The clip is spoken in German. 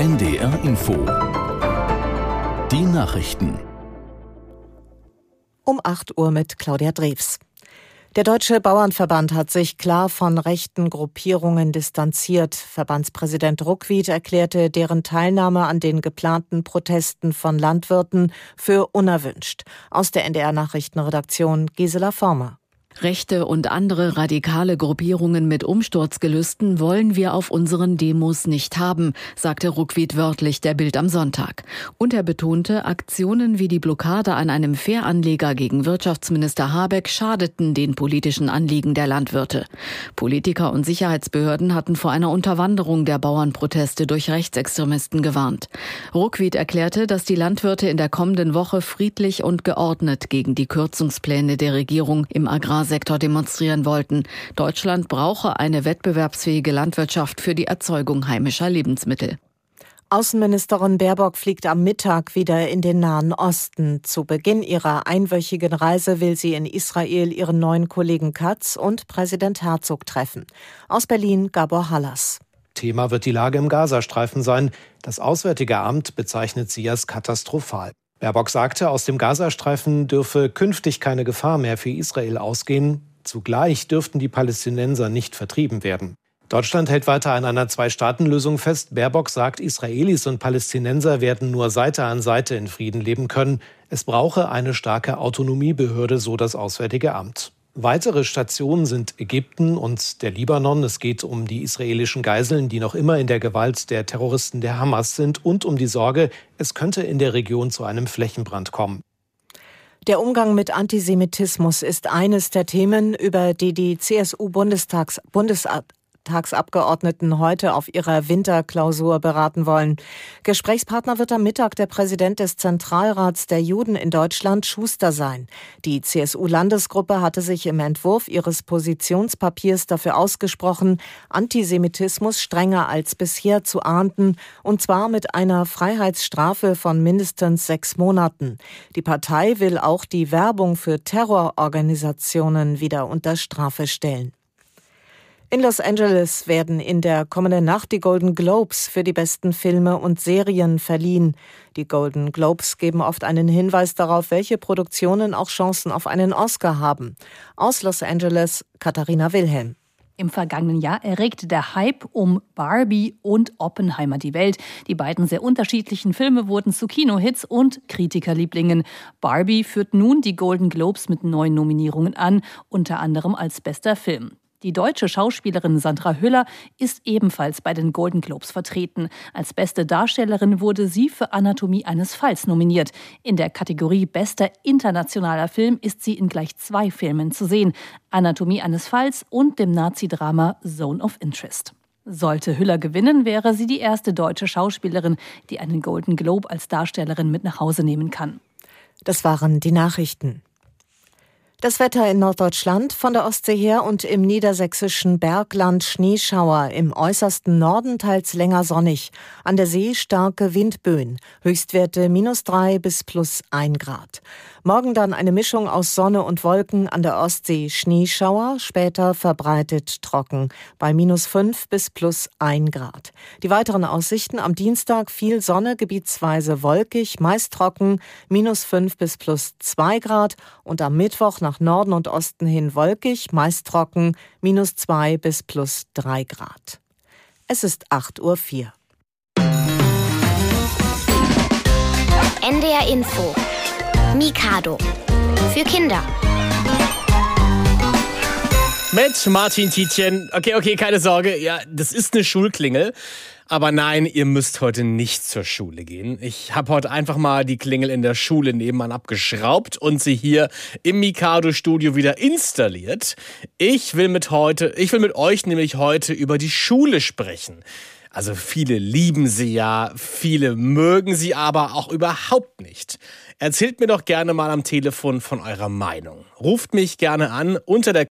NDR Info. Die Nachrichten. Um 8 Uhr mit Claudia Drews. Der Deutsche Bauernverband hat sich klar von rechten Gruppierungen distanziert. Verbandspräsident Ruckwied erklärte deren Teilnahme an den geplanten Protesten von Landwirten für unerwünscht. Aus der NDR Nachrichtenredaktion Gisela Former. Rechte und andere radikale Gruppierungen mit Umsturzgelüsten wollen wir auf unseren Demos nicht haben, sagte Ruckwied wörtlich der Bild am Sonntag. Und er betonte, Aktionen wie die Blockade an einem Fähranleger gegen Wirtschaftsminister Habeck schadeten den politischen Anliegen der Landwirte. Politiker und Sicherheitsbehörden hatten vor einer Unterwanderung der Bauernproteste durch Rechtsextremisten gewarnt. Ruckwied erklärte, dass die Landwirte in der kommenden Woche friedlich und geordnet gegen die Kürzungspläne der Regierung im Agrar Agrarsektor demonstrieren wollten. Deutschland brauche eine wettbewerbsfähige Landwirtschaft für die Erzeugung heimischer Lebensmittel. Außenministerin Baerbock fliegt am Mittag wieder in den Nahen Osten. Zu Beginn ihrer einwöchigen Reise will sie in Israel ihren neuen Kollegen Katz und Präsident Herzog treffen. Aus Berlin Gabor Hallas. Thema wird die Lage im Gazastreifen sein. Das Auswärtige Amt bezeichnet sie als katastrophal. Baerbock sagte, aus dem Gazastreifen dürfe künftig keine Gefahr mehr für Israel ausgehen. Zugleich dürften die Palästinenser nicht vertrieben werden. Deutschland hält weiter an einer Zwei-Staaten-Lösung fest. Baerbock sagt, Israelis und Palästinenser werden nur Seite an Seite in Frieden leben können. Es brauche eine starke Autonomiebehörde, so das Auswärtige Amt. Weitere Stationen sind Ägypten und der Libanon. Es geht um die israelischen Geiseln, die noch immer in der Gewalt der Terroristen der Hamas sind und um die Sorge, es könnte in der Region zu einem Flächenbrand kommen. Der Umgang mit Antisemitismus ist eines der Themen, über die die CSU-Bundestags Bundestagsabgeordneten heute auf ihrer Winterklausur beraten wollen. Gesprächspartner wird am Mittag der Präsident des Zentralrats der Juden in Deutschland, Schuster, sein. Die CSU-Landesgruppe hatte sich im Entwurf ihres Positionspapiers dafür ausgesprochen, Antisemitismus strenger als bisher zu ahnden, und zwar mit einer Freiheitsstrafe von mindestens sechs Monaten. Die Partei will auch die Werbung für Terrororganisationen wieder unter Strafe stellen. In Los Angeles werden in der kommenden Nacht die Golden Globes für die besten Filme und Serien verliehen. Die Golden Globes geben oft einen Hinweis darauf, welche Produktionen auch Chancen auf einen Oscar haben. Aus Los Angeles, Katharina Wilhelm. Im vergangenen Jahr erregte der Hype um Barbie und Oppenheimer die Welt. Die beiden sehr unterschiedlichen Filme wurden zu Kinohits und Kritikerlieblingen. Barbie führt nun die Golden Globes mit neuen Nominierungen an, unter anderem als bester Film. Die deutsche Schauspielerin Sandra Hüller ist ebenfalls bei den Golden Globes vertreten. Als beste Darstellerin wurde sie für Anatomie eines Falls nominiert. In der Kategorie Bester internationaler Film ist sie in gleich zwei Filmen zu sehen: Anatomie eines Falls und dem Nazi-Drama Zone of Interest. Sollte Hüller gewinnen, wäre sie die erste deutsche Schauspielerin, die einen Golden Globe als Darstellerin mit nach Hause nehmen kann. Das waren die Nachrichten. Das Wetter in Norddeutschland von der Ostsee her und im niedersächsischen Bergland Schneeschauer, im äußersten Norden teils länger sonnig, an der See starke Windböen, Höchstwerte minus drei bis plus ein Grad. Morgen dann eine Mischung aus Sonne und Wolken an der Ostsee Schneeschauer, später verbreitet trocken, bei minus fünf bis plus ein Grad. Die weiteren Aussichten am Dienstag viel Sonne, gebietsweise wolkig, meist trocken, minus fünf bis plus zwei Grad und am Mittwoch nach Norden und Osten hin wolkig, meist trocken, minus zwei bis plus drei Grad. Es ist acht Uhr. vier. NDR Info Mikado. Für Kinder. Mit Martin Tietjen. Okay, okay, keine Sorge. Ja, das ist eine Schulklingel. Aber nein, ihr müsst heute nicht zur Schule gehen. Ich habe heute einfach mal die Klingel in der Schule nebenan abgeschraubt und sie hier im Mikado Studio wieder installiert. Ich will mit heute, ich will mit euch nämlich heute über die Schule sprechen. Also viele lieben sie ja, viele mögen sie aber auch überhaupt nicht. Erzählt mir doch gerne mal am Telefon von eurer Meinung. Ruft mich gerne an unter der